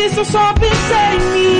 Cristo, só pensei em mim.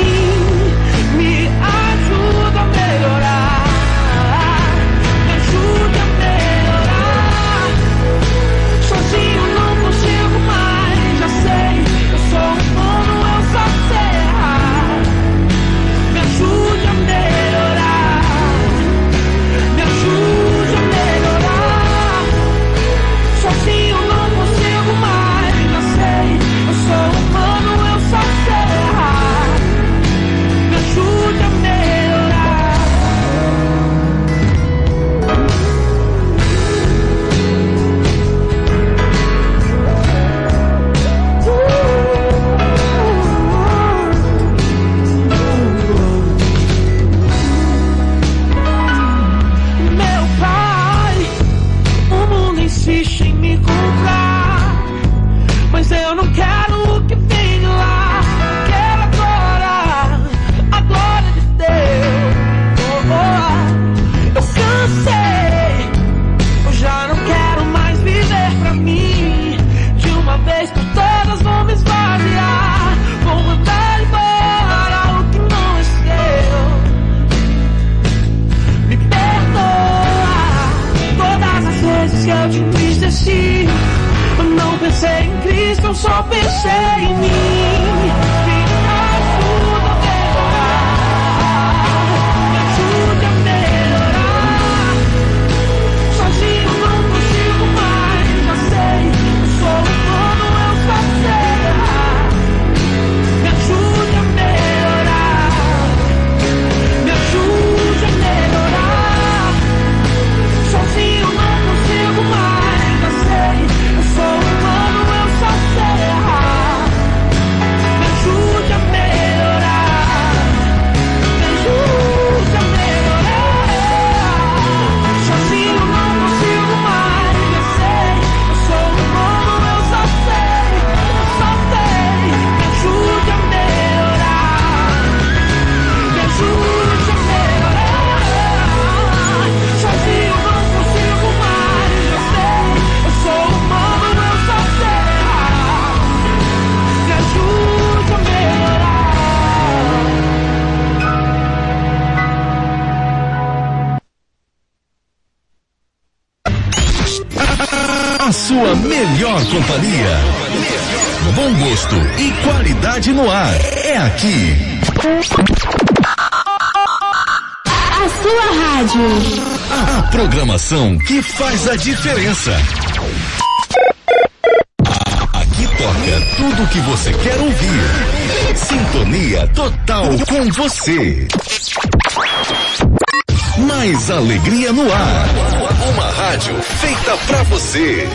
Faz a diferença. Aqui toca tudo o que você quer ouvir. Sintonia total com você. Mais alegria no ar. Uma rádio feita pra você.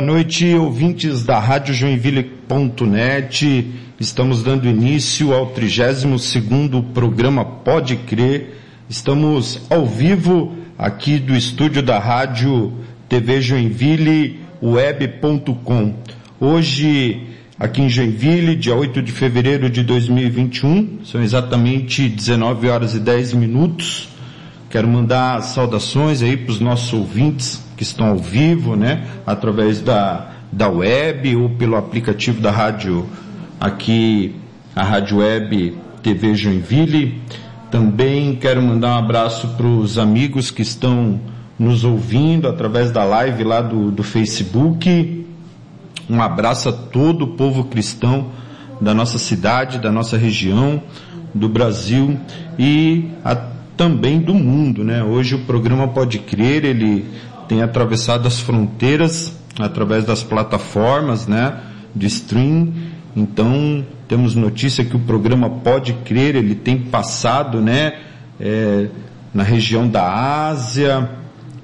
Boa noite, ouvintes da Rádio Joinville.net. Estamos dando início ao 32º programa Pode Crer. Estamos ao vivo aqui do estúdio da Rádio TV Joinville web.com. Hoje, aqui em Joinville, dia 8 de fevereiro de 2021, são exatamente 19 horas e 10 minutos. Quero mandar saudações aí para os nossos ouvintes que estão ao vivo, né? Através da, da web ou pelo aplicativo da rádio aqui, a Rádio Web TV Joinville. Também quero mandar um abraço para os amigos que estão nos ouvindo através da live lá do, do Facebook. Um abraço a todo o povo cristão da nossa cidade, da nossa região, do Brasil e a, também do mundo, né? Hoje o programa Pode Crer, ele tem atravessado as fronteiras através das plataformas, né? De stream. Então, temos notícia que o programa Pode Crer, ele tem passado, né? É, na região da Ásia,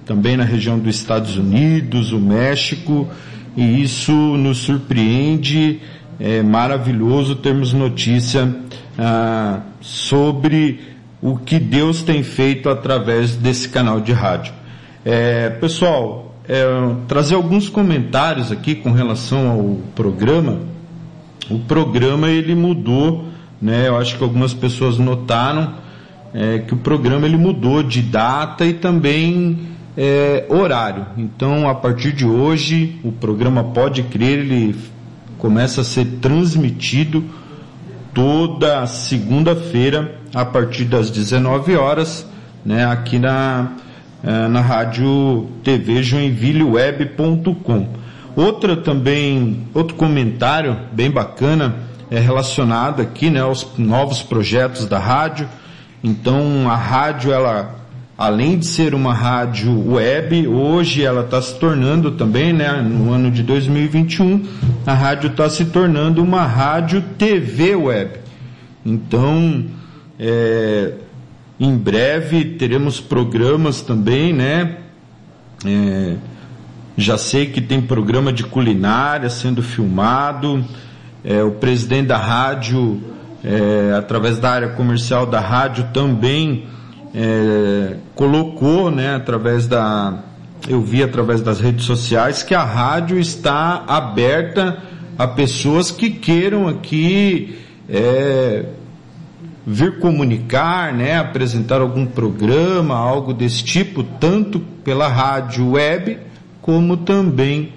também na região dos Estados Unidos, o México, e isso nos surpreende, é maravilhoso termos notícia ah, sobre o que Deus tem feito através desse canal de rádio. É, pessoal, é, trazer alguns comentários aqui com relação ao programa. O programa ele mudou, né? Eu acho que algumas pessoas notaram é, que o programa ele mudou de data e também é, horário. Então, a partir de hoje, o programa Pode Crer, ele começa a ser transmitido toda segunda-feira, a partir das 19 horas, né, aqui na, é, na rádio TV Joinvilleweb.com. Outra também, outro comentário bem bacana é relacionado aqui, né, aos novos projetos da rádio. Então, a rádio, ela além de ser uma rádio web, hoje ela está se tornando também, né, no ano de 2021, a rádio está se tornando uma rádio TV web. Então, é, em breve teremos programas também, né? É, já sei que tem programa de culinária sendo filmado. É, o presidente da rádio, é, através da área comercial da rádio, também é, colocou, né, através da, eu vi através das redes sociais que a rádio está aberta a pessoas que queiram aqui é, vir comunicar, né, apresentar algum programa, algo desse tipo, tanto pela rádio web como também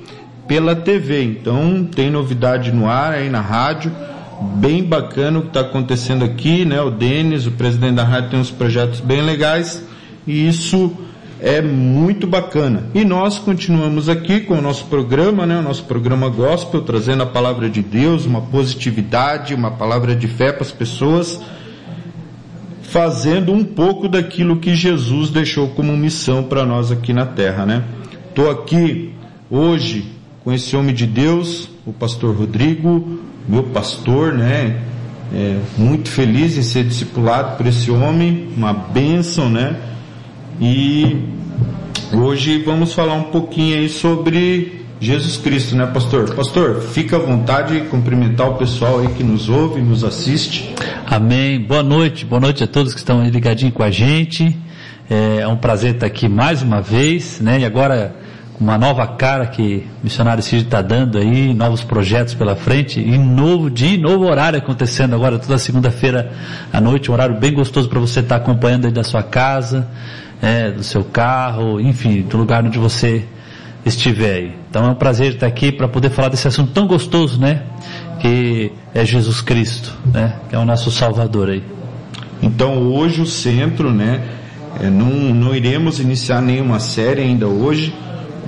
pela TV. Então tem novidade no ar aí na rádio bem bacana o que está acontecendo aqui, né? O Denis, o presidente da rádio, tem uns projetos bem legais e isso é muito bacana. E nós continuamos aqui com o nosso programa, né? O nosso programa gospel, trazendo a palavra de Deus, uma positividade, uma palavra de fé para as pessoas, fazendo um pouco daquilo que Jesus deixou como missão para nós aqui na terra, né? Estou aqui hoje com esse homem de Deus, o pastor Rodrigo, meu pastor, né? É, muito feliz em ser discipulado por esse homem, uma bênção, né? E hoje vamos falar um pouquinho aí sobre Jesus Cristo, né, pastor? Pastor, fica à vontade de cumprimentar o pessoal aí que nos ouve, nos assiste. Amém. Boa noite, boa noite a todos que estão aí ligadinhos com a gente. É, é um prazer estar aqui mais uma vez, né? E agora uma nova cara que o missionário Cid está dando aí, novos projetos pela frente e novo dia, novo horário acontecendo agora toda segunda-feira à noite, um horário bem gostoso para você estar tá acompanhando aí da sua casa, é, do seu carro, enfim, do lugar onde você estiver aí. Então é um prazer estar aqui para poder falar desse assunto tão gostoso, né? Que é Jesus Cristo, né? Que é o nosso Salvador aí. Então hoje o centro, né? É, não, não iremos iniciar nenhuma série ainda hoje,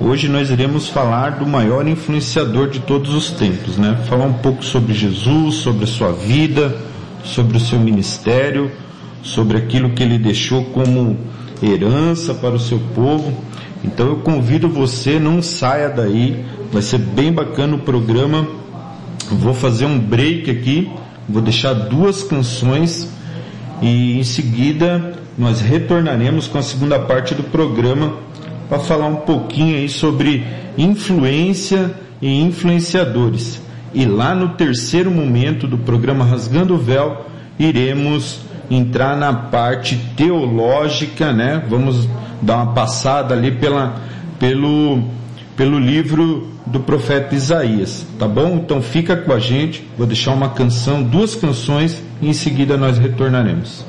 Hoje nós iremos falar do maior influenciador de todos os tempos, né? Falar um pouco sobre Jesus, sobre a sua vida, sobre o seu ministério, sobre aquilo que ele deixou como herança para o seu povo. Então eu convido você, não saia daí, vai ser bem bacana o programa. Vou fazer um break aqui, vou deixar duas canções e em seguida nós retornaremos com a segunda parte do programa para falar um pouquinho aí sobre influência e influenciadores. E lá no terceiro momento do programa Rasgando o Véu, iremos entrar na parte teológica, né? Vamos dar uma passada ali pela, pelo, pelo livro do profeta Isaías, tá bom? Então fica com a gente, vou deixar uma canção, duas canções e em seguida nós retornaremos.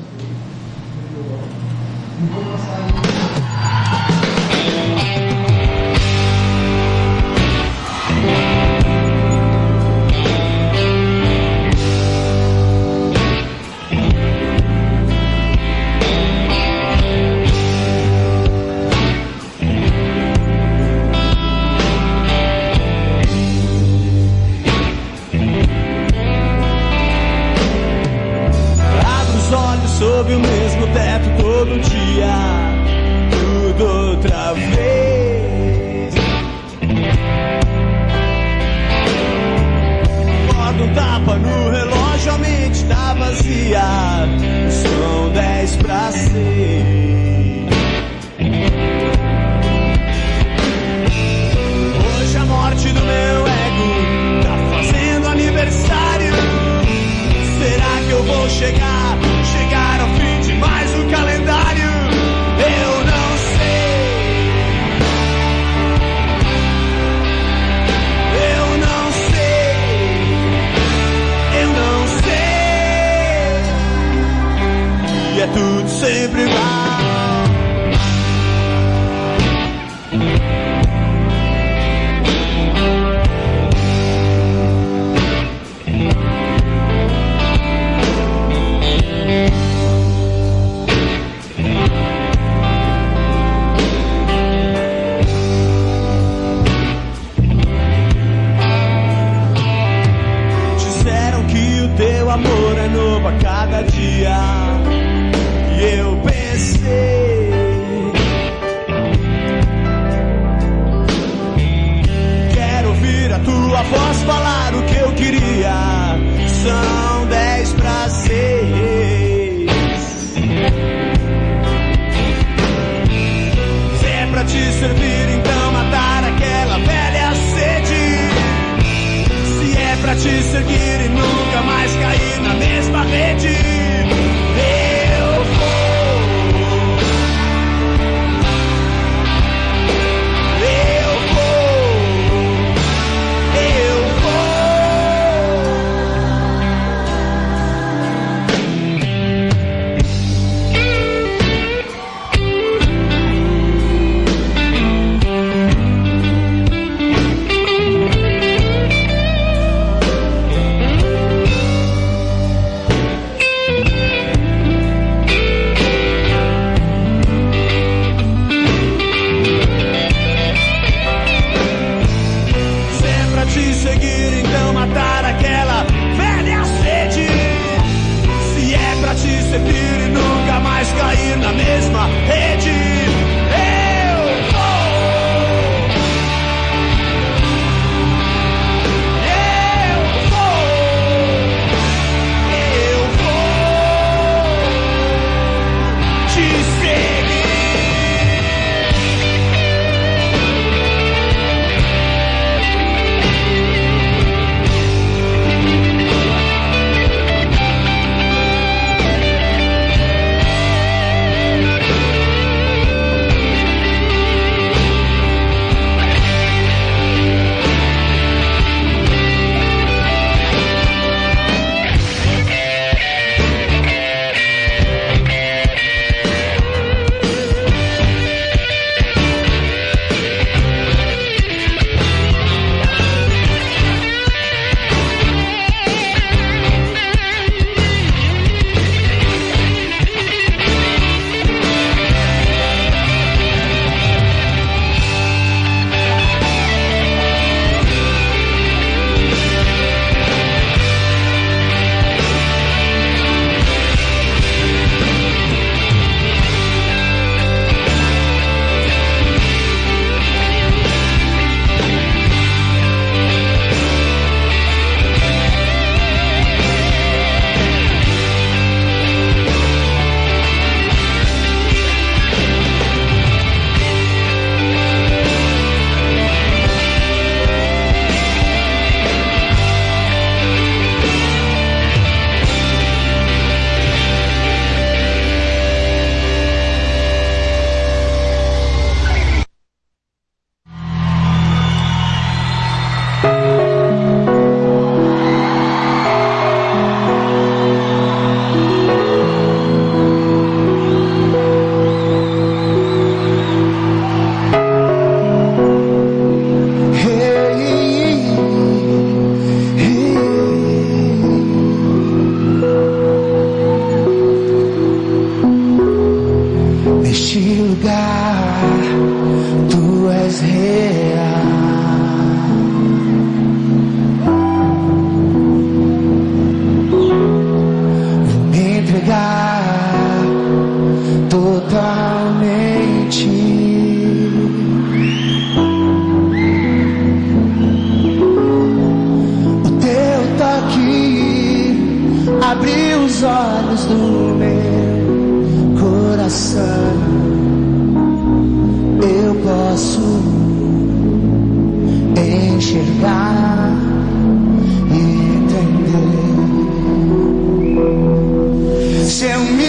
Eu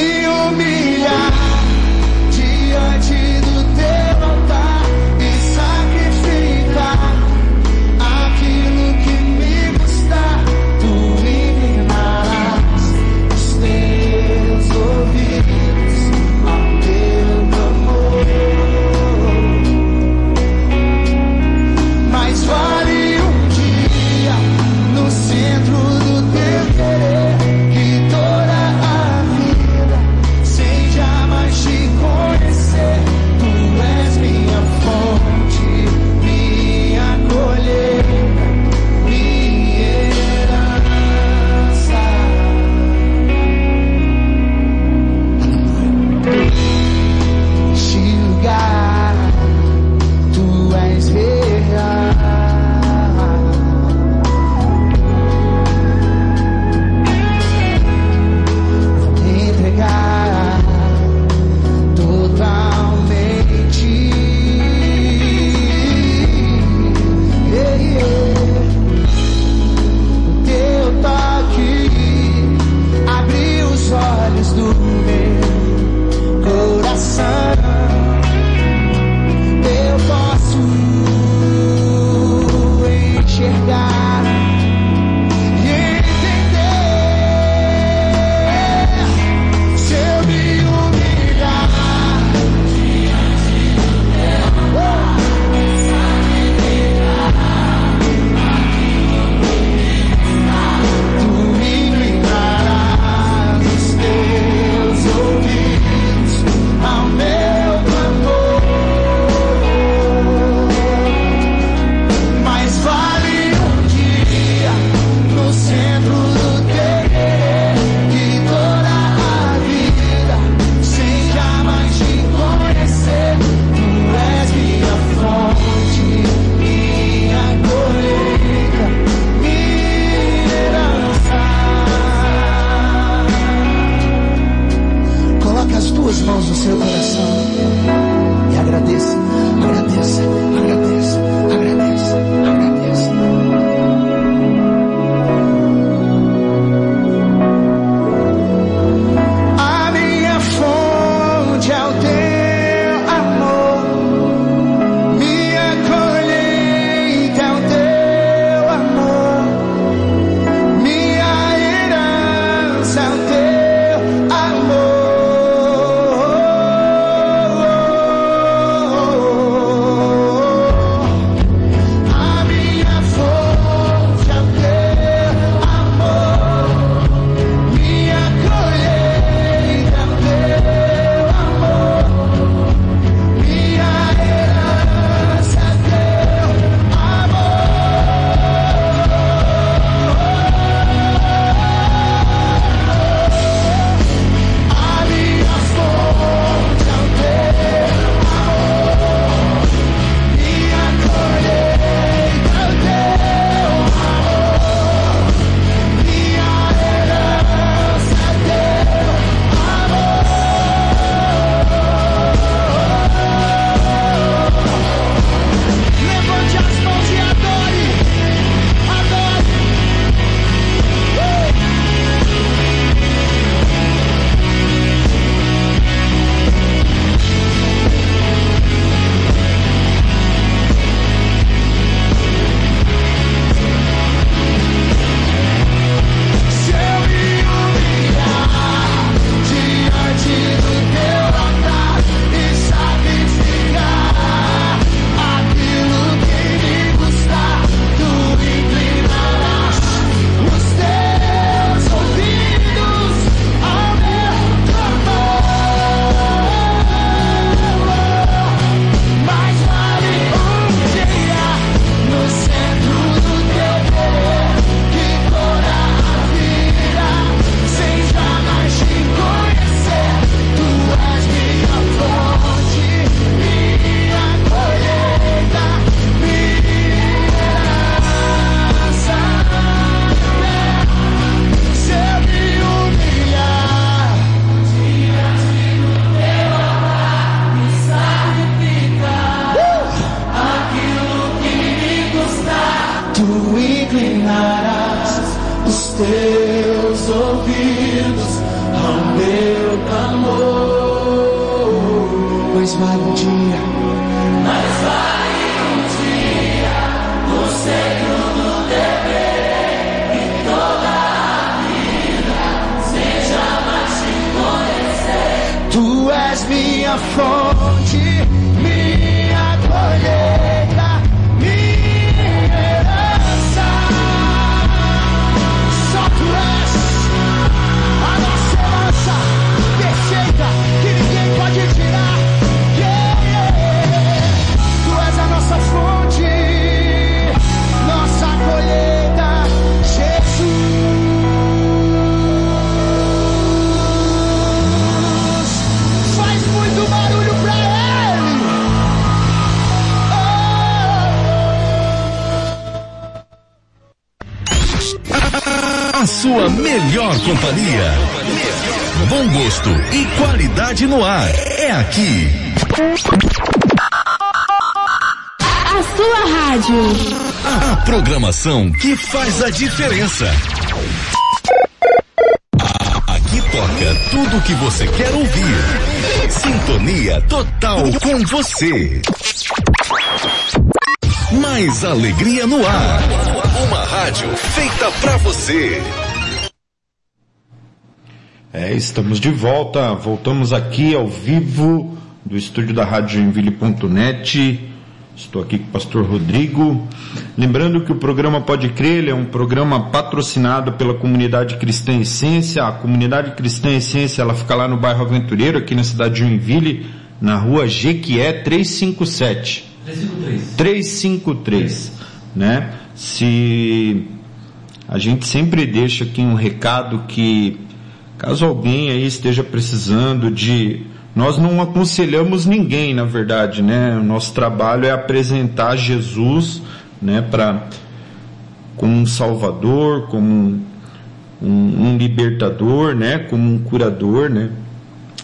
melhor companhia. Bom gosto e qualidade no ar. É aqui. A sua rádio. A programação que faz a diferença. A- Aqui toca tudo o que você quer ouvir. Sintonia total com você. Mais alegria no ar. Uma rádio feita pra você. É, estamos de volta, voltamos aqui ao vivo do estúdio da Rádio Joinville.net. Estou aqui com o pastor Rodrigo. Lembrando que o programa Pode Crer é um programa patrocinado pela comunidade Cristã Essência. A comunidade Cristã Essência ela fica lá no bairro Aventureiro, aqui na cidade de Joinville, na rua Jequié 357. 353. 353, né? Se a gente sempre deixa aqui um recado que caso alguém aí esteja precisando de nós não aconselhamos ninguém, na verdade, né? O nosso trabalho é apresentar Jesus, né, para como um salvador, como um, um, um libertador, né, como um curador, né?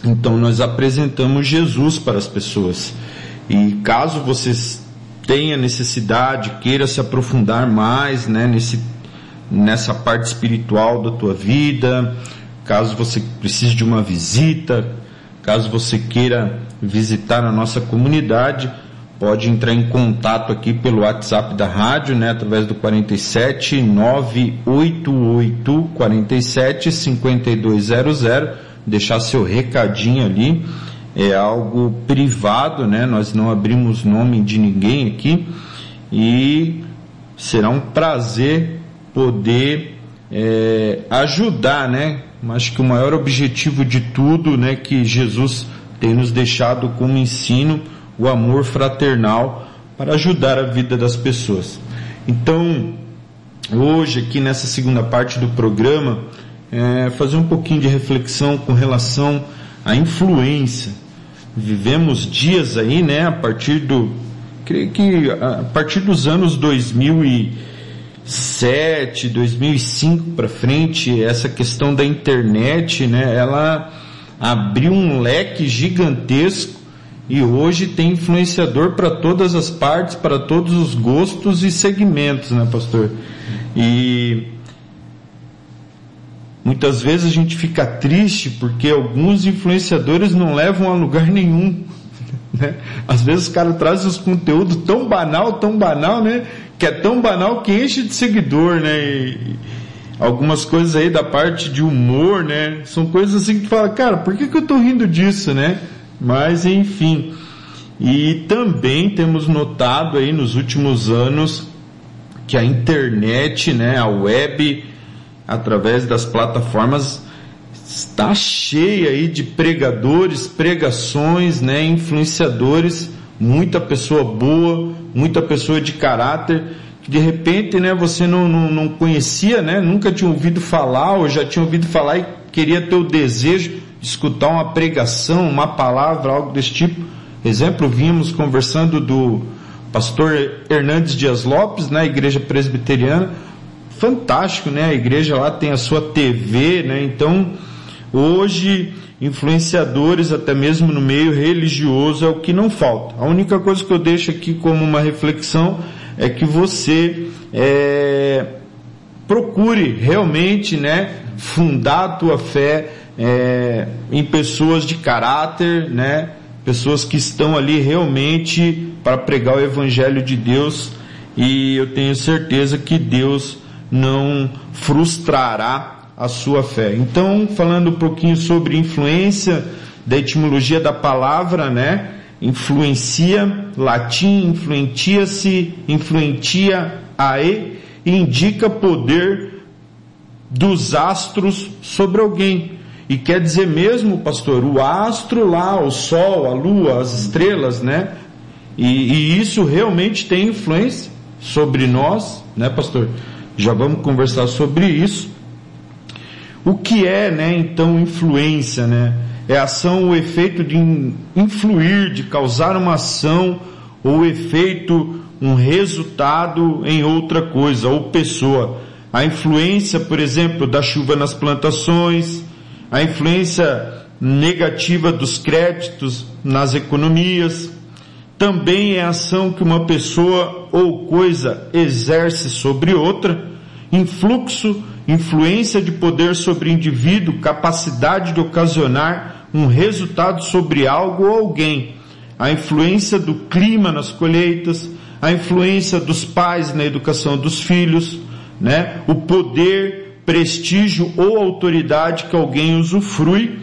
Então nós apresentamos Jesus para as pessoas. E caso vocês tenha necessidade, queira se aprofundar mais, né, nesse nessa parte espiritual da tua vida, caso você precise de uma visita, caso você queira visitar a nossa comunidade, pode entrar em contato aqui pelo WhatsApp da rádio, né, através do 47 988 47 5200, deixar seu recadinho ali. É algo privado, né? Nós não abrimos nome de ninguém aqui e será um prazer poder é, ajudar, né? Acho que o maior objetivo de tudo, né, que Jesus tem nos deixado como ensino, o amor fraternal para ajudar a vida das pessoas. Então, hoje aqui nessa segunda parte do programa, é, fazer um pouquinho de reflexão com relação à influência. Vivemos dias aí, né, a partir do, creio que a partir dos anos 2007, 2005 para frente, essa questão da internet, né, ela abriu um leque gigantesco e hoje tem influenciador para todas as partes, para todos os gostos e segmentos, né, pastor? E muitas vezes a gente fica triste porque alguns influenciadores não levam a lugar nenhum. Né? Às vezes os caras trazem os conteúdos tão banal, tão banal, né? Que é tão banal que enche de seguidor, né? E algumas coisas aí da parte de humor, né? São coisas assim que fala, cara, por que, que eu tô rindo disso, né? Mas enfim. E também temos notado aí nos últimos anos que a internet, né, a web, através das plataformas, está cheia aí de pregadores, pregações, né, influenciadores, muita pessoa boa, muita pessoa de caráter, que de repente, né, você não, não, não conhecia, né, nunca tinha ouvido falar, ou já tinha ouvido falar e queria ter o desejo de escutar uma pregação, uma palavra, algo desse tipo. Exemplo, vimos conversando do pastor Hernandes Dias Lopes, na igreja presbiteriana, fantástico, né? A igreja lá tem a sua TV, né? Então, hoje, influenciadores, até mesmo no meio religioso, é o que não falta. A única coisa que eu deixo aqui como uma reflexão é que você é, procure realmente, né, fundar a tua fé é, em pessoas de caráter, né, pessoas que estão ali realmente para pregar o evangelho de Deus e eu tenho certeza que Deus não frustrará a sua fé. Então, falando um pouquinho sobre influência da etimologia da palavra, né? Influencia, latim, influencia-se, influencia ae, indica poder dos astros sobre alguém. E quer dizer mesmo, pastor, o astro lá, o sol, a lua, as estrelas, né? E, e isso realmente tem influência sobre nós, né, pastor? Já vamos conversar sobre isso. O que é, né, então, influência, né? É ação ou efeito de influir, de causar uma ação ou efeito, um resultado em outra coisa ou pessoa. A influência, por exemplo, da chuva nas plantações, a influência negativa dos créditos nas economias, também é ação que uma pessoa ou coisa exerce sobre outra, influxo, influência de poder sobre indivíduo, capacidade de ocasionar um resultado sobre algo ou alguém, a influência do clima nas colheitas, a influência dos pais na educação dos filhos, né? O poder, prestígio ou autoridade que alguém usufrui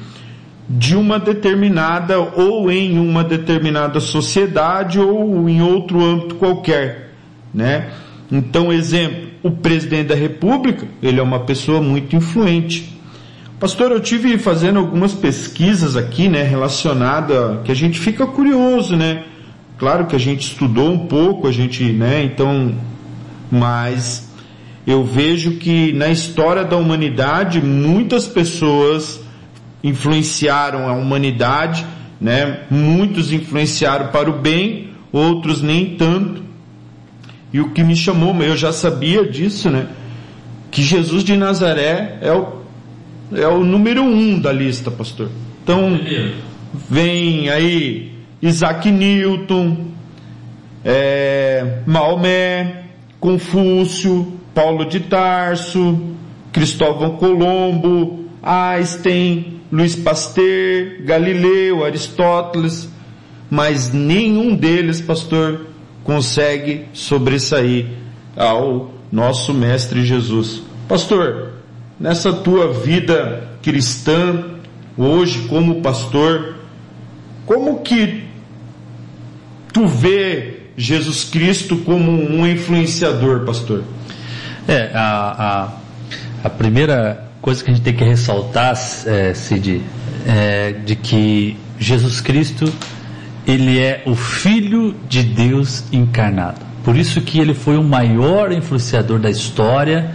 de uma determinada ou em uma determinada sociedade ou em outro âmbito qualquer, né? Então, exemplo, o presidente da República, ele é uma pessoa muito influente. Pastor, eu tive fazendo algumas pesquisas aqui, né, relacionada que a gente fica curioso, né? Claro que a gente estudou um pouco, a gente, né, então, mas eu vejo que na história da humanidade muitas pessoas influenciaram a humanidade, né? Muitos influenciaram para o bem, outros nem tanto. E o que me chamou, eu já sabia disso, né? Que Jesus de Nazaré é o, é o número um da lista, pastor. Então, vem aí Isaac Newton, é, Maomé, Confúcio, Paulo de Tarso, Cristóvão Colombo, Einstein, Luiz Pasteur, Galileu, Aristóteles, mas nenhum deles, pastor, consegue sobressair ao nosso Mestre Jesus. Pastor, nessa tua vida cristã, hoje como pastor, como que tu vê Jesus Cristo como um influenciador, pastor? É, a, a, a primeira coisa que a gente tem que ressaltar, é, Cid, é de que Jesus Cristo, ele é o Filho de Deus encarnado. Por isso que ele foi o maior influenciador da história,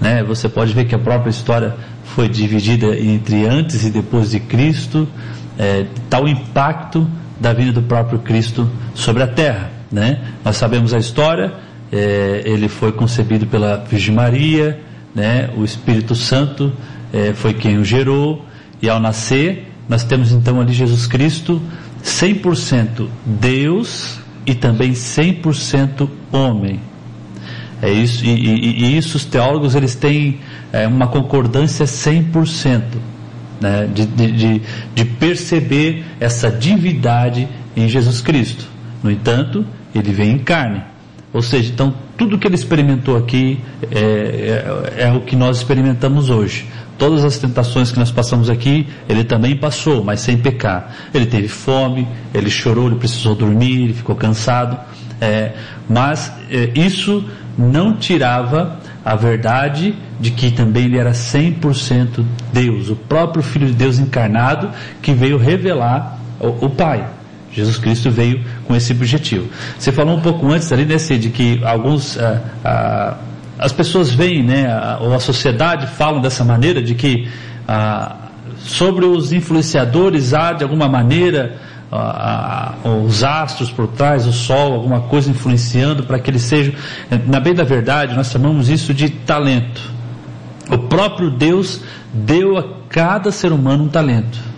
né? Você pode ver que a própria história foi dividida entre antes e depois de Cristo, é, tal impacto da vinda do próprio Cristo sobre a Terra, né? Nós sabemos a história, é, ele foi concebido pela Virgem Maria, né? O Espírito Santo é, foi quem o gerou e ao nascer nós temos então ali Jesus Cristo 100% Deus e também 100% homem. É isso, e, e, e, isso os teólogos eles têm é, uma concordância 100%, né, de, de, de perceber essa divindade em Jesus Cristo. No entanto, ele vem em carne. Ou seja, então tudo que ele experimentou aqui é, é, é, o que nós experimentamos hoje. Todas as tentações que nós passamos aqui, ele também passou, mas sem pecar. Ele teve fome, ele chorou, ele precisou dormir, ele ficou cansado. É, mas é, isso não tirava a verdade de que também ele era 100% Deus, o próprio Filho de Deus encarnado que veio revelar o, o Pai. Jesus Cristo veio com esse objetivo. Você falou um pouco antes ali, né, de que alguns, ah, ah, as pessoas veem, né, ou a sociedade falam dessa maneira, de que ah, sobre os influenciadores há de alguma maneira os astros por trás, o sol, alguma coisa influenciando para que eles sejam. Na bem da verdade, nós chamamos isso de talento. O próprio Deus deu a cada ser humano um talento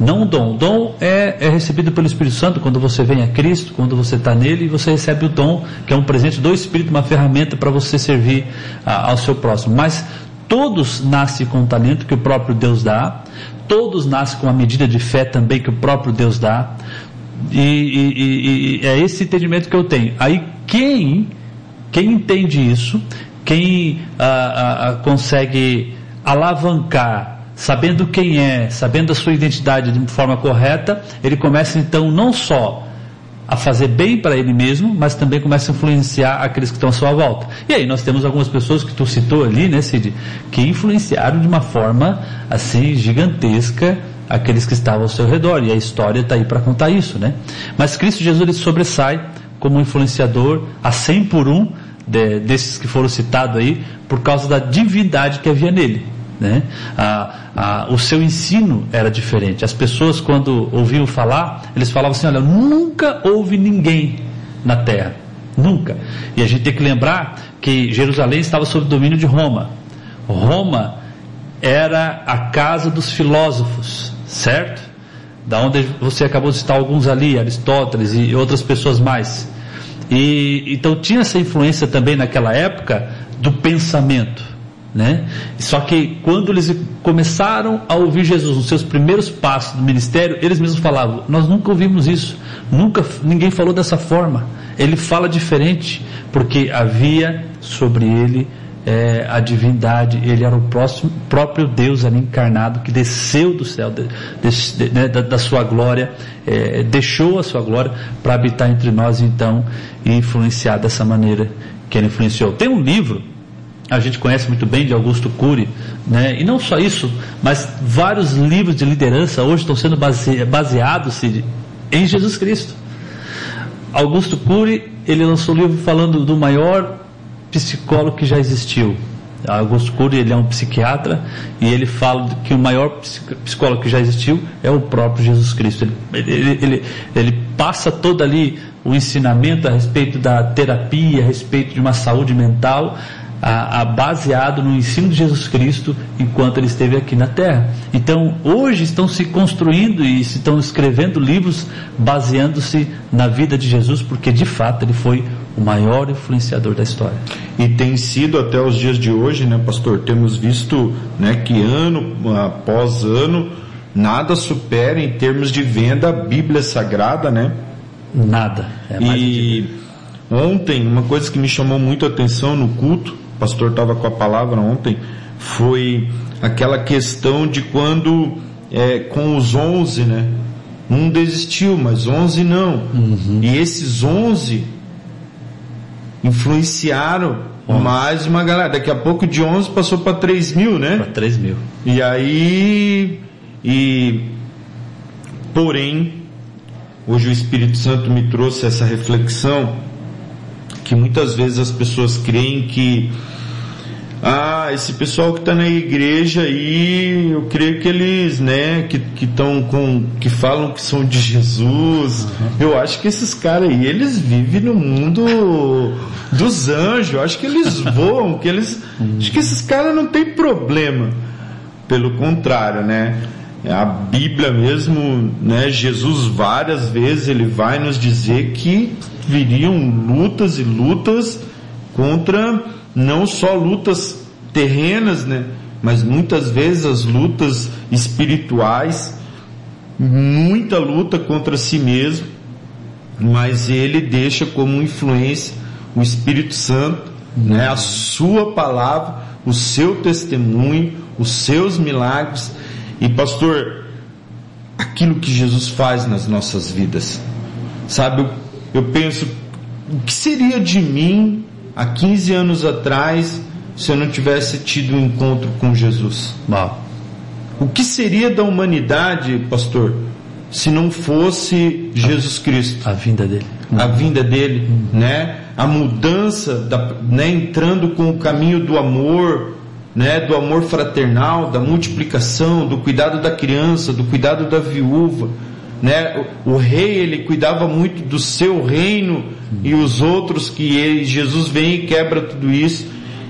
Não o dom. O dom é, é recebido pelo Espírito Santo quando você vem a Cristo, quando você está nele e você recebe o dom, que é um presente do Espírito, uma ferramenta para você servir a, ao seu próximo. Mas todos nascem com o talento que o próprio Deus dá, todos nascem com a medida de fé também que o próprio Deus dá. E, e, e, e é esse entendimento que eu tenho. Aí quem, quem entende isso, quem ah, ah, ah consegue alavancar sabendo quem é, sabendo a sua identidade de forma correta, ele começa então não só a fazer bem para ele mesmo, mas também começa a influenciar aqueles que estão à sua volta. E aí nós temos algumas pessoas que tu citou ali, né, Cid, que influenciaram de uma forma assim gigantesca aqueles que estavam ao seu redor. E a história está aí para contar isso, né? Mas Cristo Jesus ele sobressai como influenciador a 100 por um de, desses que foram citados aí, por causa da divindade que havia nele. Né? A, a, o seu ensino era diferente. As pessoas, quando ouviam falar, eles falavam assim: olha, nunca houve ninguém na terra. Nunca. E a gente tem que lembrar que Jerusalém estava sob domínio de Roma. Roma era a casa dos filósofos, certo? Da onde você acabou de citar alguns ali, Aristóteles e outras pessoas mais. E então tinha essa influência também naquela época do pensamento. Né? Só que quando eles começaram a ouvir Jesus nos seus primeiros passos do ministério, eles mesmos falavam: Nós nunca ouvimos isso, nunca ninguém falou dessa forma. Ele fala diferente, porque havia sobre ele é, a divindade, ele era o próximo, próprio Deus ali encarnado que desceu do céu, de, de, né, da, da, sua glória, é, deixou a sua glória para habitar entre nós então e influenciar dessa maneira que ele influenciou. Tem um livro a gente conhece muito bem de Augusto Cury, né? e não só isso, mas vários livros de liderança hoje estão sendo base, baseados em Jesus Cristo. Augusto Cury, ele lançou um livro falando do maior psicólogo que já existiu. Augusto Cury, ele é um psiquiatra e ele fala que o maior psicólogo que já existiu é o próprio Jesus Cristo. Ele, ele, ele, ele passa todo ali o ensinamento a respeito da terapia, a respeito de uma saúde mental, a, a, baseado no ensino de Jesus Cristo enquanto ele esteve aqui na Terra. Então, hoje estão se construindo e estão escrevendo livros baseando-se na vida de Jesus, porque de fato ele foi o maior influenciador da história. E tem sido até os dias de hoje, né, pastor? Temos visto, né, que ano após ano nada supera em termos de venda a Bíblia Sagrada, né? Nada. É e ontem uma coisa que me chamou muito a atenção no culto pastor estava com a palavra ontem, foi aquela questão de quando é, com os onze, né? Um desistiu, mas onze não. Uhum. E esses onze influenciaram mais uma galera. Daqui a pouco de 11 passou para 3 mil, né? Para 3 mil. E aí, e porém, hoje o Espírito Santo me trouxe essa reflexão que muitas vezes as pessoas creem que ah, esse pessoal que está na igreja aí, eu creio que eles, né, que estão com, que falam que são de Jesus, uhum. eu acho que esses caras aí, eles vivem no mundo dos anjos, eu acho que eles voam, que eles, acho que esses caras não tem problema, pelo contrário, né, a Bíblia mesmo, né, Jesus várias vezes ele vai nos dizer que viriam lutas e lutas contra não só lutas terrenas, né? Mas muitas vezes as lutas espirituais, muita luta contra si mesmo, mas ele deixa como influência o Espírito Santo, né? A sua palavra, o seu testemunho, os seus milagres e pastor, aquilo que Jesus faz nas nossas vidas. Sabe, eu, penso, o que seria de mim há 15 anos atrás se eu não tivesse tido um encontro com Jesus? Mal. O que seria da humanidade, pastor, se não fosse Jesus Cristo? A vinda dele. A vinda dele, né? A mudança, da, né? entrando com o caminho do amor, né? Do amor fraternal, da multiplicação, do cuidado da criança, do cuidado da viúva né? O, o, rei ele cuidava muito do seu reino e os outros que ele, Jesus vem e quebra tudo isso.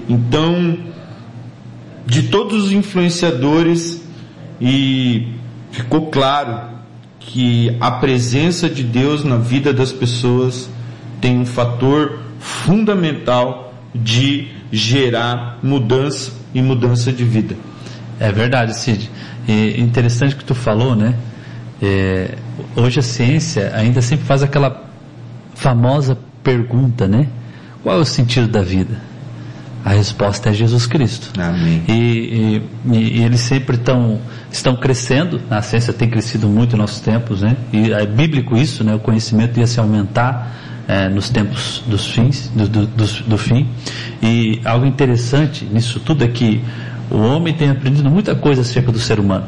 Então, de todos os influenciadores e ficou claro que a presença de Deus na vida das pessoas tem um fator fundamental de gerar mudança e mudança de vida. É verdade, Cid. E interessante que tu falou, né? É, hoje a ciência ainda sempre faz aquela famosa pergunta, né? Qual é o sentido da vida? A resposta é Jesus Cristo. Amém. E, e, e eles sempre tão, estão crescendo, a ciência tem crescido muito em nossos tempos, né? E é bíblico isso, né? O conhecimento ia se aumentar é, nos tempos dos fins, do, do, do, do fim. E algo interessante nisso tudo é que o homem tem aprendido muita coisa acerca do ser humano,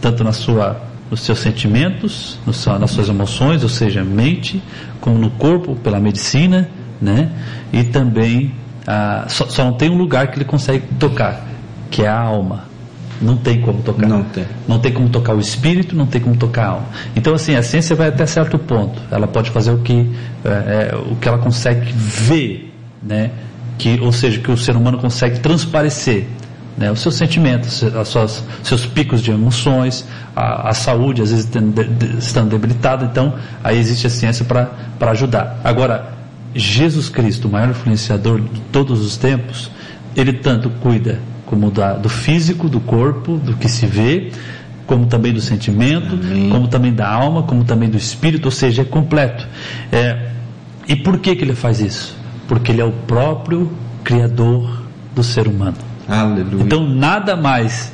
tanto na sua nos seus sentimentos, nas suas emoções, ou seja, mente, como no corpo, pela medicina, né? E também ah, só, só, não tem um lugar que ele consegue tocar, que é a alma. Não tem como tocar. Não tem. Não tem como tocar o espírito, não tem como tocar a alma. Então, assim, a ciência vai até certo ponto. Ela pode fazer o que, é, é, o que ela consegue ver, né? Que, ou seja, que o ser humano consegue transparecer né, os seus sentimentos, as suas, seus picos de emoções, a, a saúde às vezes estando debilitada, então aí existe a ciência para ajudar. Agora, Jesus Cristo, o maior influenciador de todos os tempos, ele tanto cuida como da, do físico, do corpo, do que se vê, como também do sentimento, Amém. como também da alma, como também do espírito, ou seja, é completo. É, e por que, que ele faz isso? Porque ele é o próprio Criador do ser humano. Aleluia. Então nada mais,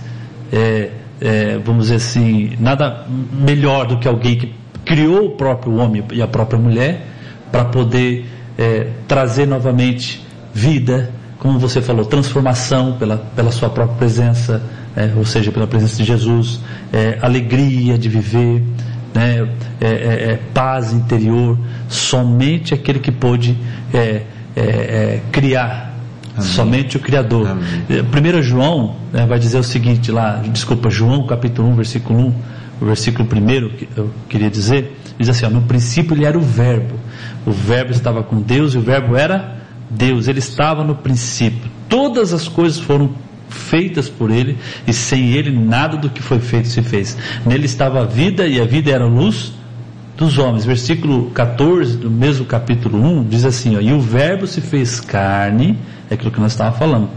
é, é, vamos dizer assim, nada melhor do que alguém que criou o próprio homem e a própria mulher para poder é, trazer novamente vida, como você falou, transformação pela, pela sua própria presença, é, ou seja, pela presença de Jesus, é, alegria de viver, né, é, paz interior. Somente aquele que pôde criar Amém. Somente o Criador. Amém. 1 eh, João né, vai dizer o seguinte lá, desculpa, João capítulo 1, versículo 1, o versículo 1 que eu queria dizer, diz assim, ó, no princípio ele era o verbo, o verbo estava com Deus e o verbo era Deus, ele estava no princípio, todas as coisas foram feitas por ele e sem ele nada do que foi feito se fez. Nele estava a vida e a vida era a luz dos homens. Versículo 14 do mesmo capítulo 1 diz assim: ó, E o Verbo se fez carne, é aquilo que nós estávamos falando,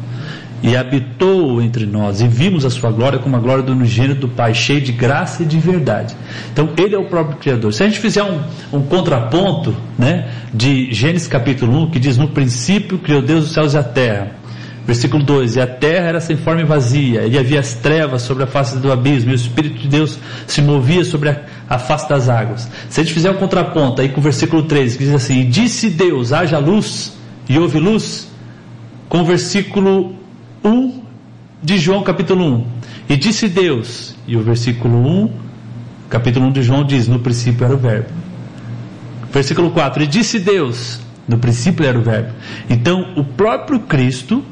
e habitou entre nós, e vimos a sua glória como a glória do unigênito do Pai, cheio de graça e de verdade. Então, Ele é o próprio Criador. Se a gente fizer um, um contraponto né, de Gênesis capítulo 1, que diz: No princípio criou Deus os céus e a terra. Versículo 2: E a terra era sem forma e vazia, e havia as trevas sobre a face do abismo, e o Espírito de Deus se movia sobre a, a face das águas. Se a gente fizer um contraponto aí com o versículo 3, que diz assim: E disse Deus: haja luz, e houve luz, com o versículo 1 de João, capítulo 1. E disse Deus, e o versículo 1, capítulo 1 de João diz: No princípio era o Verbo. Versículo 4: E disse Deus, no princípio era o Verbo. Então, o próprio Cristo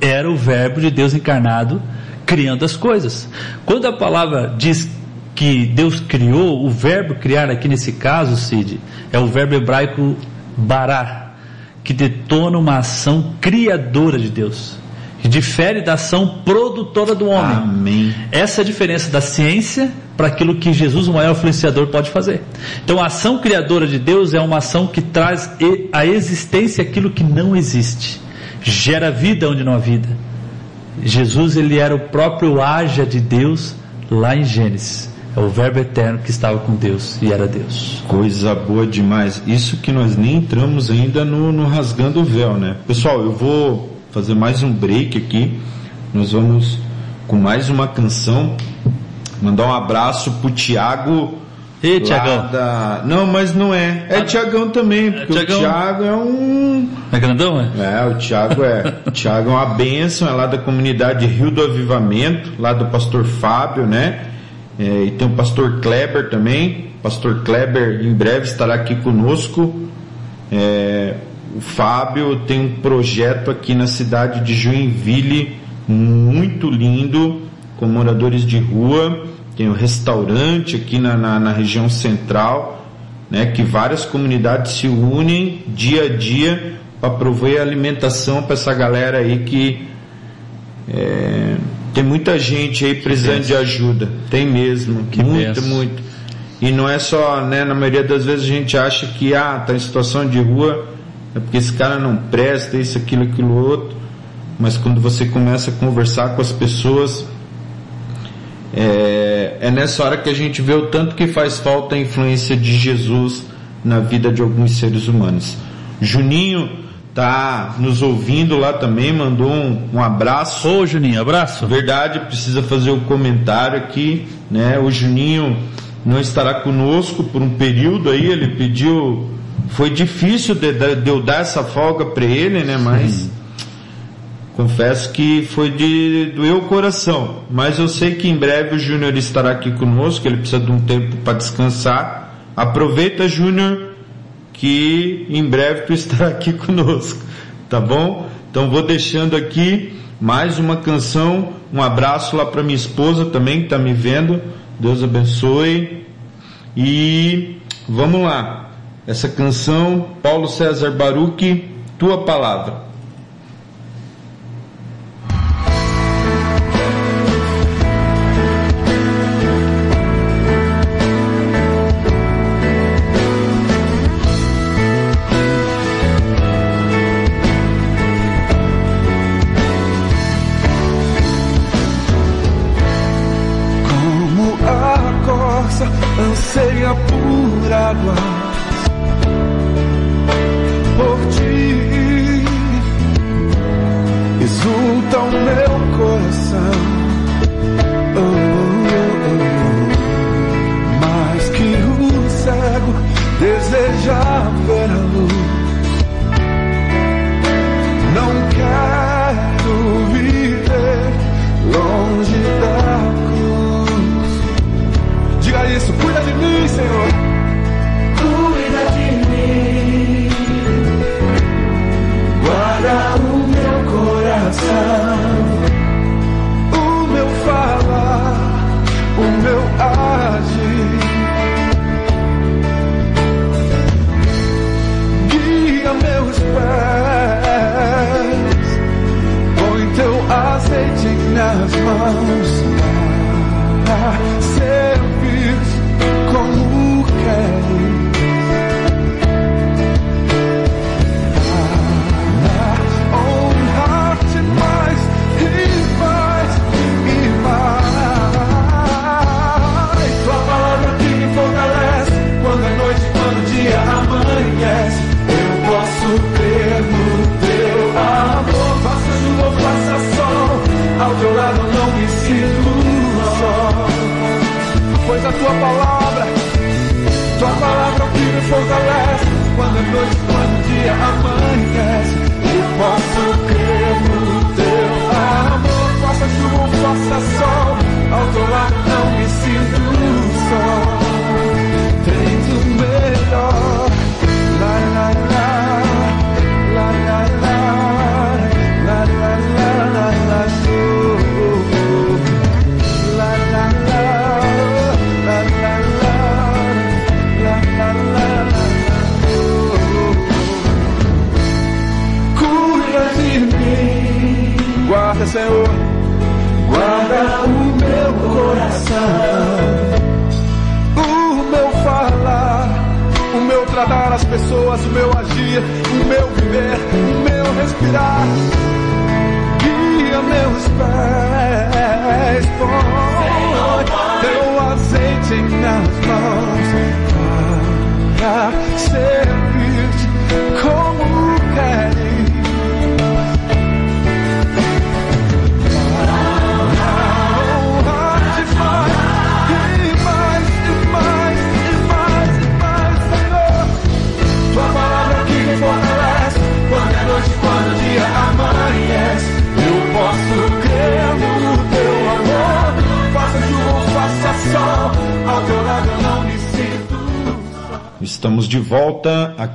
era o Verbo de Deus encarnado criando as coisas. Quando a palavra diz que Deus criou, o verbo criar aqui nesse caso, Cid, é o verbo hebraico bará, que detona uma ação criadora de Deus, que difere da ação produtora do homem. Amém. Essa é a diferença da ciência para aquilo que Jesus, o maior influenciador, pode fazer. Então, a ação criadora de Deus é uma ação que traz a existência aquilo que não existe gera vida onde não há vida. Jesus ele era o próprio haja de Deus lá em Gênesis. É o verbo eterno que estava com Deus e era Deus. Coisa boa demais. Isso que nós nem entramos ainda no, no rasgando o véu, né? Pessoal, eu vou fazer mais um break aqui. Nós vamos com mais uma canção. Mandar um abraço pro Tiago Ei, Tiagão. Da... Não, mas não é. É ah, Tiagão também, porque é, o Tiago é um. É grandão, é? É, o Tiago é. o Tiago é uma bênção, é lá da comunidade Rio do Avivamento, lá do pastor Fábio, né? É, e tem o pastor Kleber também. Pastor Kleber em breve estará aqui conosco. É, o Fábio tem um projeto aqui na cidade de Joinville muito lindo, com moradores de rua tem o restaurante aqui na, na, na região central, né, que várias comunidades se unem dia a dia para prover alimentação para essa galera aí que é, Tem muita gente aí precisando de ajuda. Tem mesmo. Que muito, benção. muito. E não é só, né? Na maioria das vezes a gente acha que, ah, tá em situação de rua, é porque esse cara não presta, isso, aquilo, aquilo outro. Mas quando você começa a conversar com as pessoas, é, é nessa hora que a gente vê o tanto que faz falta a influência de Jesus na vida de alguns seres humanos. Juninho tá nos ouvindo lá também, mandou um, um abraço. Ô, Juninho, abraço. Verdade, precisa fazer o comentário aqui, né? O Juninho não estará conosco por um período aí, ele pediu, foi difícil de, de eu dar essa folga para ele, né? Mas confesso que foi de doer o coração. Mas eu sei que em breve o Júnior estará aqui conosco, ele precisa de um tempo para descansar. Aproveita, Júnior, que em breve tu estará aqui conosco, tá bom? Então vou deixando aqui mais uma canção, um abraço lá para minha esposa também que está me vendo, Deus abençoe e vamos lá. Essa canção, Paulo César Baruch, tua palavra. Por água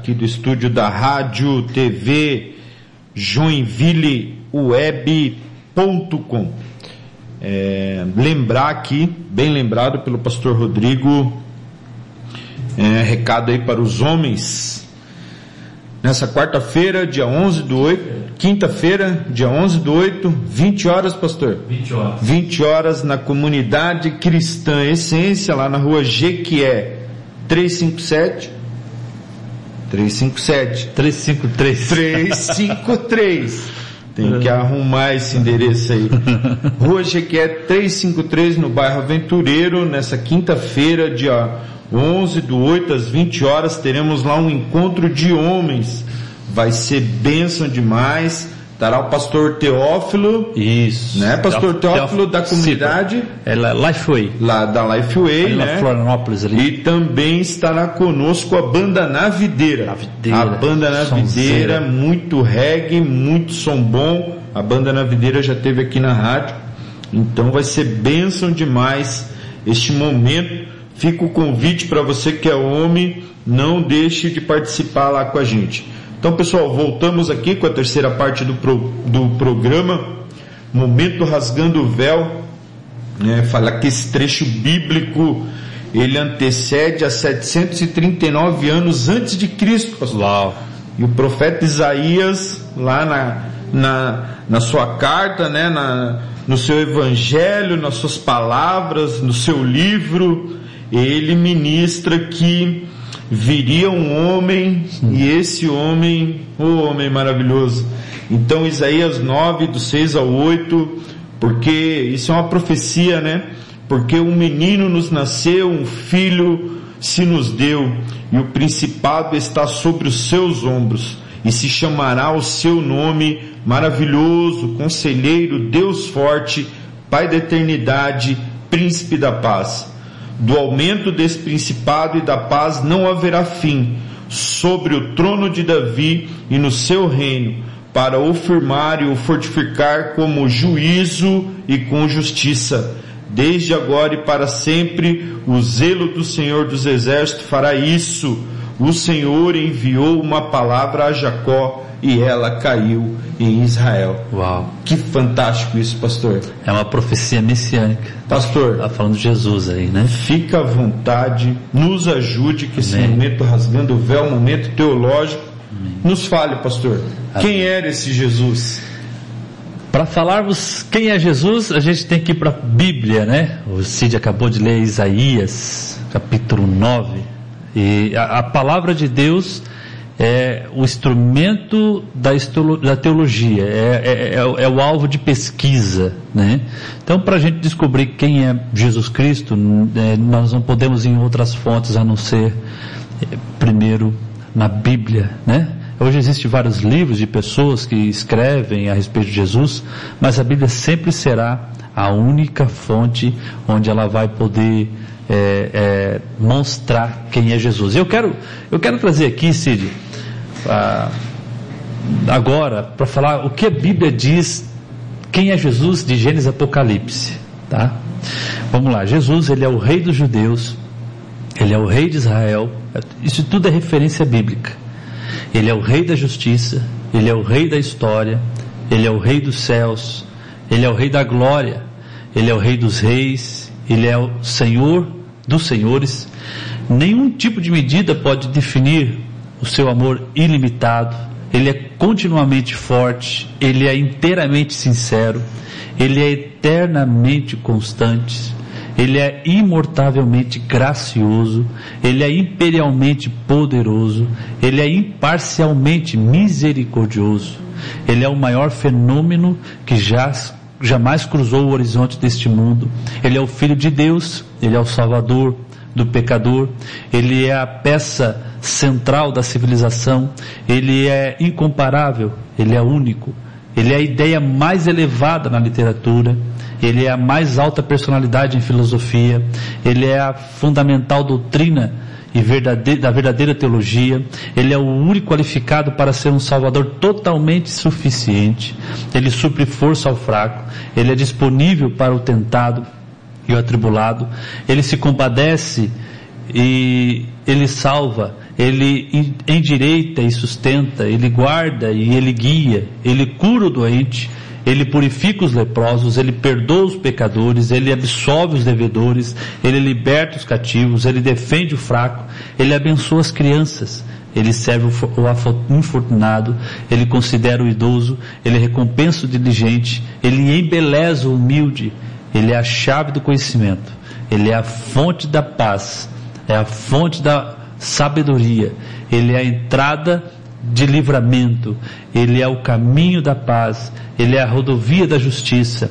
aqui do estúdio da Rádio TV Joinville Web.com. É, lembrar aqui, bem lembrado pelo pastor Rodrigo, é, recado aí para os homens. nessa quarta-feira, dia 11 do 8, quinta-feira, dia 11 do 8, 20 horas, pastor? 20 horas. 20 horas na comunidade cristã Essência, lá na rua Jequié 357. 357. 353. 353. Tem que arrumar esse endereço aí. Rua Jequié 353, no bairro Aventureiro, nessa quinta-feira, dia 11 do 8 às 20 horas, teremos lá um encontro de homens. Vai ser bênção demais. Estará o pastor Teófilo, Isso. né? Pastor Teó- Teófilo da comunidade, É lá- Lifeway. lá da Lifeway, Ali na né? Florianópolis ali. E também estará conosco a banda Navideira. Navideira, A banda Navideira, sonzeira. muito reggae, muito som bom. A banda Navideira já teve aqui na rádio. Então vai ser bênção demais este momento. Fica o convite para você que é homem, não deixe de participar lá com a gente. Então, pessoal, voltamos aqui com a terceira parte do, pro- do programa. Momento rasgando o véu né, fala que esse trecho bíblico ele antecede a 739 anos antes de Cristo, pastor. Uau. E o profeta Isaías, lá na, na, na sua carta, né, na, no seu evangelho, nas suas palavras, no seu livro, ele ministra que viria um homem, e esse homem, o homem maravilhoso. Então, Isaías 9, do 6 ao 8, porque isso é uma profecia, né? Porque um menino nos nasceu, um filho se nos deu, e o principado está sobre os seus ombros, e se chamará o seu nome maravilhoso, conselheiro, Deus forte, Pai da eternidade, príncipe da paz. Do aumento desse principado e da paz não haverá fim sobre o trono de Davi e no seu reino, para o firmar e o fortificar como juízo e com justiça. Desde agora e para sempre, o zelo do Senhor dos Exércitos fará isso. O Senhor enviou uma palavra a Jacó e ela caiu em Israel. Uau. Que fantástico isso, pastor. É uma profecia messiânica. Pastor, Tá falando de Jesus aí, né? Fica à vontade, nos ajude, que esse Amém. momento rasgando o véu, momento teológico, nos fale, pastor. Quem era esse Jesus? Para falarmos quem é Jesus, a gente tem que ir para a Bíblia, né? O Cid acabou de ler Isaías, capítulo 9. E a, a palavra de Deus é o instrumento da, da teologia, é, é- é o- é o alvo de pesquisa, né? Então, para a gente descobrir quem é Jesus Cristo, é, nós não podemos ir em outras fontes a não ser, é, primeiro, na Bíblia, né? Hoje existem vários livros de pessoas que escrevem a respeito de Jesus, mas a Bíblia sempre será a única fonte onde ela vai poder é, é, mostrar quem é Jesus. Eu quero, eu quero trazer aqui, Cid, agora para falar o que a Bíblia diz quem é Jesus de Gênesis Apocalipse, tá? Vamos lá, Jesus ele é o rei dos judeus, ele é o rei de Israel, isso tudo é referência bíblica. Ele é o rei da justiça, ele é o rei da história, ele é o rei dos céus, ele é o rei da glória, ele é o rei dos reis, ele é o Senhor dos senhores. Nenhum tipo de medida pode definir o seu amor ilimitado. Ele é continuamente forte, ele é inteiramente sincero, ele é eternamente constante, ele é imortavelmente gracioso, ele é imperialmente poderoso, ele é imparcialmente misericordioso, ele é o maior fenômeno que já jamais cruzou o horizonte deste mundo. Ele é o filho de Deus, ele é o salvador do pecador, ele é a peça central da civilização, ele é incomparável, ele é único, ele é a ideia mais elevada na literatura, ele é a mais alta personalidade em filosofia, ele é a fundamental doutrina e verdade- da verdadeira teologia, ele é o único qualificado para ser um salvador totalmente suficiente, ele supre força ao fraco, ele é disponível para o tentado e o atribulado, ele se compadece e ele salva, ele en- endireita e sustenta, ele guarda e ele guia, ele cura o doente, ele purifica os leprosos, ele perdoa os pecadores, ele absolve os devedores, ele liberta os cativos, ele defende o fraco, ele abençoa as crianças, ele serve o infortunado, ele considera o idoso, ele recompensa o diligente, ele embeleza o humilde, ele é a chave do conhecimento, ele é a fonte da paz, é a fonte da sabedoria, ele é a entrada de livramento, ele é o caminho da paz, ele é a rodovia da justiça,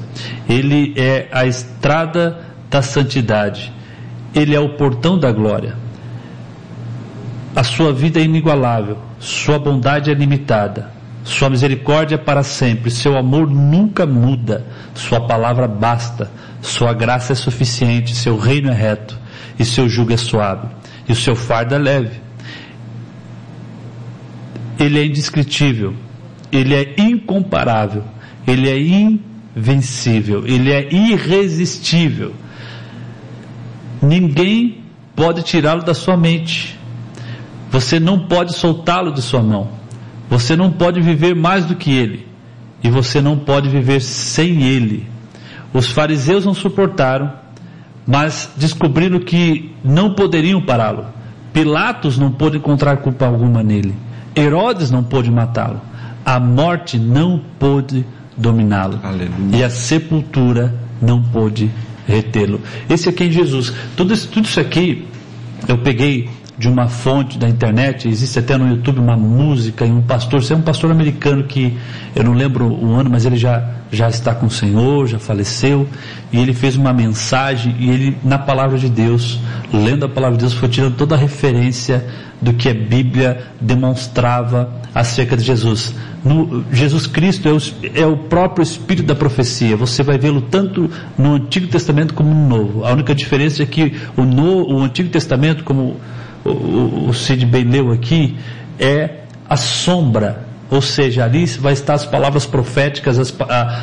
ele é a estrada da santidade, ele é o portão da glória. A sua vida é inigualável, sua bondade é limitada, sua misericórdia é para sempre, seu amor nunca muda, sua palavra basta, sua graça é suficiente, seu reino é reto. E seu jugo é suave. E o seu fardo é leve. Ele é indescritível, ele é incomparável, ele é invencível, ele é irresistível. Ninguém pode tirá-lo da sua mente. Você não pode soltá-lo de sua mão. Você não pode viver mais do que ele. E você não pode viver sem ele. Os fariseus não suportaram, mas descobriram que não poderiam pará-lo. Pilatos não pôde encontrar culpa alguma nele. Herodes não pôde matá-lo. A morte não pôde dominá-lo. E a sepultura não pôde retê-lo. Esse aqui é Jesus. Tudo isso, tudo isso aqui eu peguei de uma fonte da internet, existe até no YouTube uma música e um pastor, você é um pastor americano que eu não lembro o ano, mas ele já, já está com o Senhor, já faleceu, e ele fez uma mensagem e ele, na palavra de Deus, lendo a palavra de Deus, foi tirando toda a referência do que a Bíblia demonstrava acerca de Jesus. No, Jesus Cristo é o, é o, próprio Espírito da profecia. Você vai vê-lo tanto no Antigo Testamento como no Novo. A única diferença é que o, no, o Antigo Testamento, como o, Cid bem leu aqui, é a sombra ou seja, ali vai estar as palavras proféticas, as,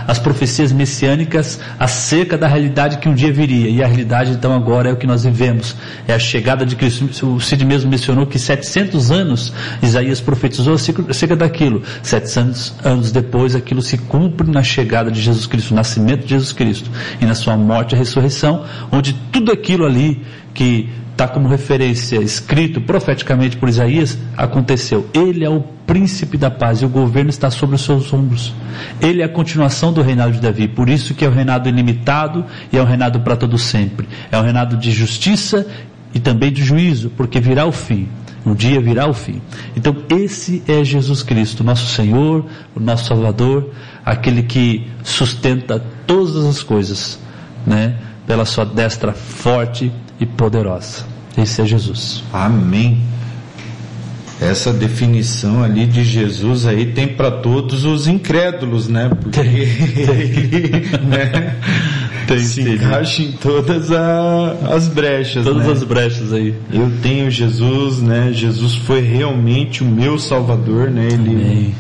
as profecias messiânicas acerca da realidade que um dia viria. E a realidade então agora é o que nós vivemos. É a chegada de Cristo. O Cid mesmo mencionou que 700 anos Isaías profetizou acerca daquilo. 700 anos depois aquilo se cumpre na chegada de Jesus Cristo, no nascimento de Jesus Cristo. E na sua morte e ressurreição, onde tudo aquilo ali que está como referência escrito profeticamente por Isaías, aconteceu. Ele é o príncipe da paz e o governo está sobre os seus ombros. Ele é a continuação do reinado de Davi, por isso que é o reinado ilimitado e é o reinado para todo sempre. É o reinado de justiça e também de juízo, porque virá o fim. Um dia virá o fim. Então esse é Jesus Cristo, nosso Senhor, o nosso Salvador, aquele que sustenta todas as coisas, né? Pela sua destra forte e poderosa. Esse é Jesus. Amém. Essa definição ali de Jesus aí tem para todos os incrédulos, né? Porque tem, ele né? tem, se tem. encaixa em todas a, as brechas. Todas né? as brechas aí. Eu tenho Jesus, né? Jesus foi realmente o meu Salvador, né? Ele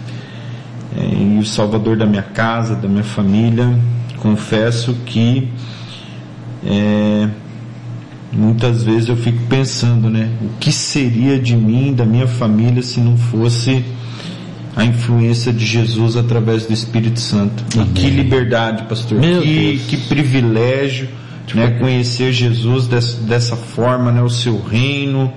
é, e o Salvador da minha casa, da minha família. Confesso que é, muitas vezes eu fico pensando, né? O que seria de mim, da minha família, se não fosse a influência de Jesus através do Espírito Santo? Amém. E que liberdade, pastor! Meu que, que privilégio, né? Conhecer Jesus dessa, dessa forma, né? O seu reino,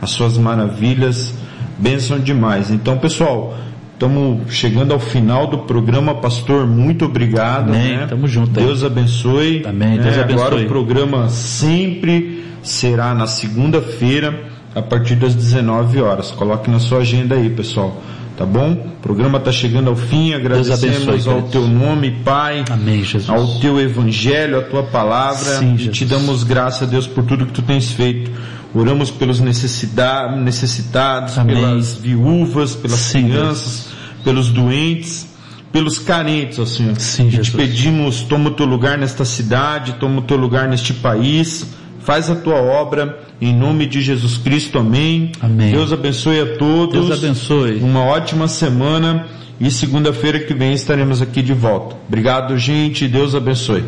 as suas maravilhas, bênção demais. Então, pessoal, Estamos chegando ao final do programa, pastor. Muito obrigado. Amém. Né? Tamo junto. Deus abençoe. Amém. Deus é, abençoe. Agora o programa sempre será na segunda-feira, a partir das 19 horas. Coloque na sua agenda aí, pessoal. Tá bom? O programa está chegando ao fim. Agradecemos abençoe, ao teu nome, Pai. Amém, Jesus. Ao teu evangelho, à tua palavra. Sim, e te damos graça, Deus, por tudo que tu tens feito. Oramos pelos necessitados, Amém. pelas viúvas, pelas Sim, crianças, pelos doentes, pelos carentes, ó Senhor. Sim, e te pedimos, toma o teu lugar nesta cidade, toma o teu lugar neste país, faz a tua obra, em nome de Jesus Cristo, amém. Amém. Deus abençoe a todos. Deus abençoe. Uma ótima semana e segunda-feira que vem estaremos aqui de volta. Obrigado, gente. Deus abençoe.